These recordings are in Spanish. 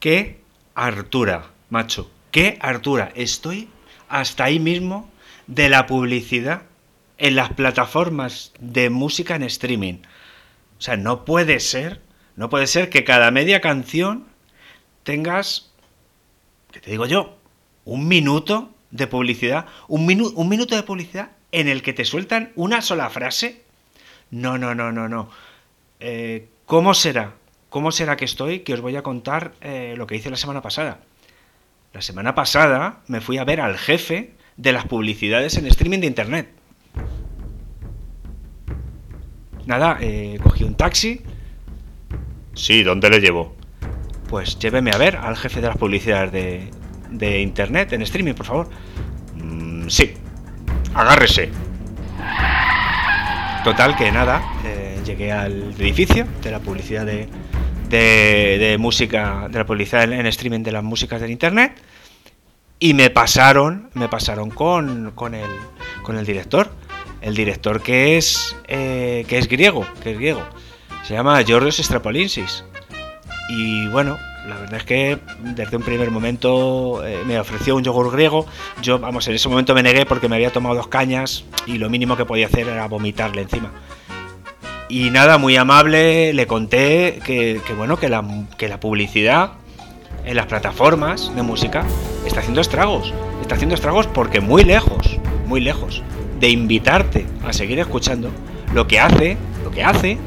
qué hartura, macho. Qué hartura. Estoy hasta ahí mismo de la publicidad en las plataformas de música en streaming. O sea, no puede ser, no puede ser que cada media canción tengas, ¿qué te digo yo? Un minuto de publicidad, un, un minuto de publicidad en el que te sueltan una sola frase. No, no, no, no, no. Eh, ¿Cómo será? ¿Cómo será que estoy? Que os voy a contar eh, lo que hice la semana pasada. La semana pasada me fui a ver al jefe de las publicidades en streaming de internet. Nada, eh, cogí un taxi. Sí, ¿dónde le llevo? Pues lléveme a ver al jefe de las publicidades de, de internet en streaming, por favor. Mm, sí, agárrese. Total, que nada, eh, llegué al edificio de la publicidad de, de, música, de la publicidad en, streaming de las músicas del internet. Y me pasaron, me pasaron con, con, el, con el director. El director que es, eh, que es griego, que es griego. Se llama Georgios Strapolinsis. Y bueno, la verdad es que desde un primer momento eh, me ofreció un yogur griego. Yo, vamos, en ese momento me negué porque me había tomado dos cañas y lo mínimo que podía hacer era vomitarle encima. Y nada, muy amable, le conté que, bueno, que la, que la publicidad en las plataformas de música está haciendo estragos. Está haciendo estragos porque muy lejos, muy lejos de invitarte a seguir escuchando, lo que hace, lo que hace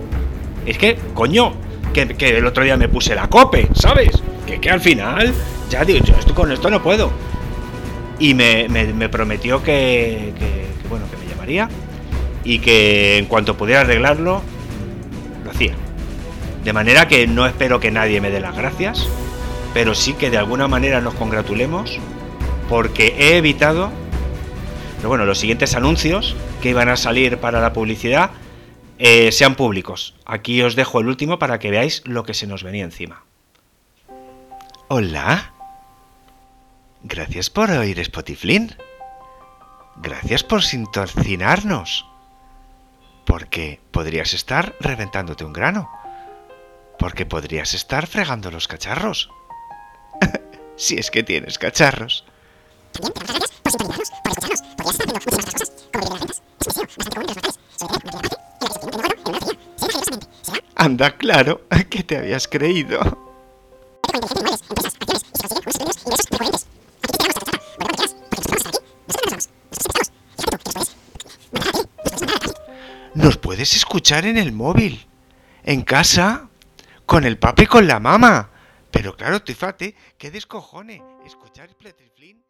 es que, coño, que, el otro día me puse la cope, ¿sabes? Que, que al final, ya digo, yo esto, con esto no puedo. Y me, prometió que, bueno, que me llamaría y que en cuanto pudiera arreglarlo, lo hacía. De manera que no espero que nadie me dé las gracias, pero sí que de alguna manera nos congratulemos porque he evitado, pero bueno, los siguientes anuncios que iban a salir para la publicidad eh, sean públicos. Aquí os dejo el último para que veáis lo que se nos venía encima. Hola. Gracias por oír Spotify. Gracias por sintonizarnos. Porque podrías estar reventándote un grano. Porque podrías estar fregando los cacharros. si es que tienes cacharros. También te gracias por sintonizarnos, por Nos puedes escuchar en el móvil, en casa, con el papi y con la mamá. Pero claro, fíjate, que descojone escuchar la...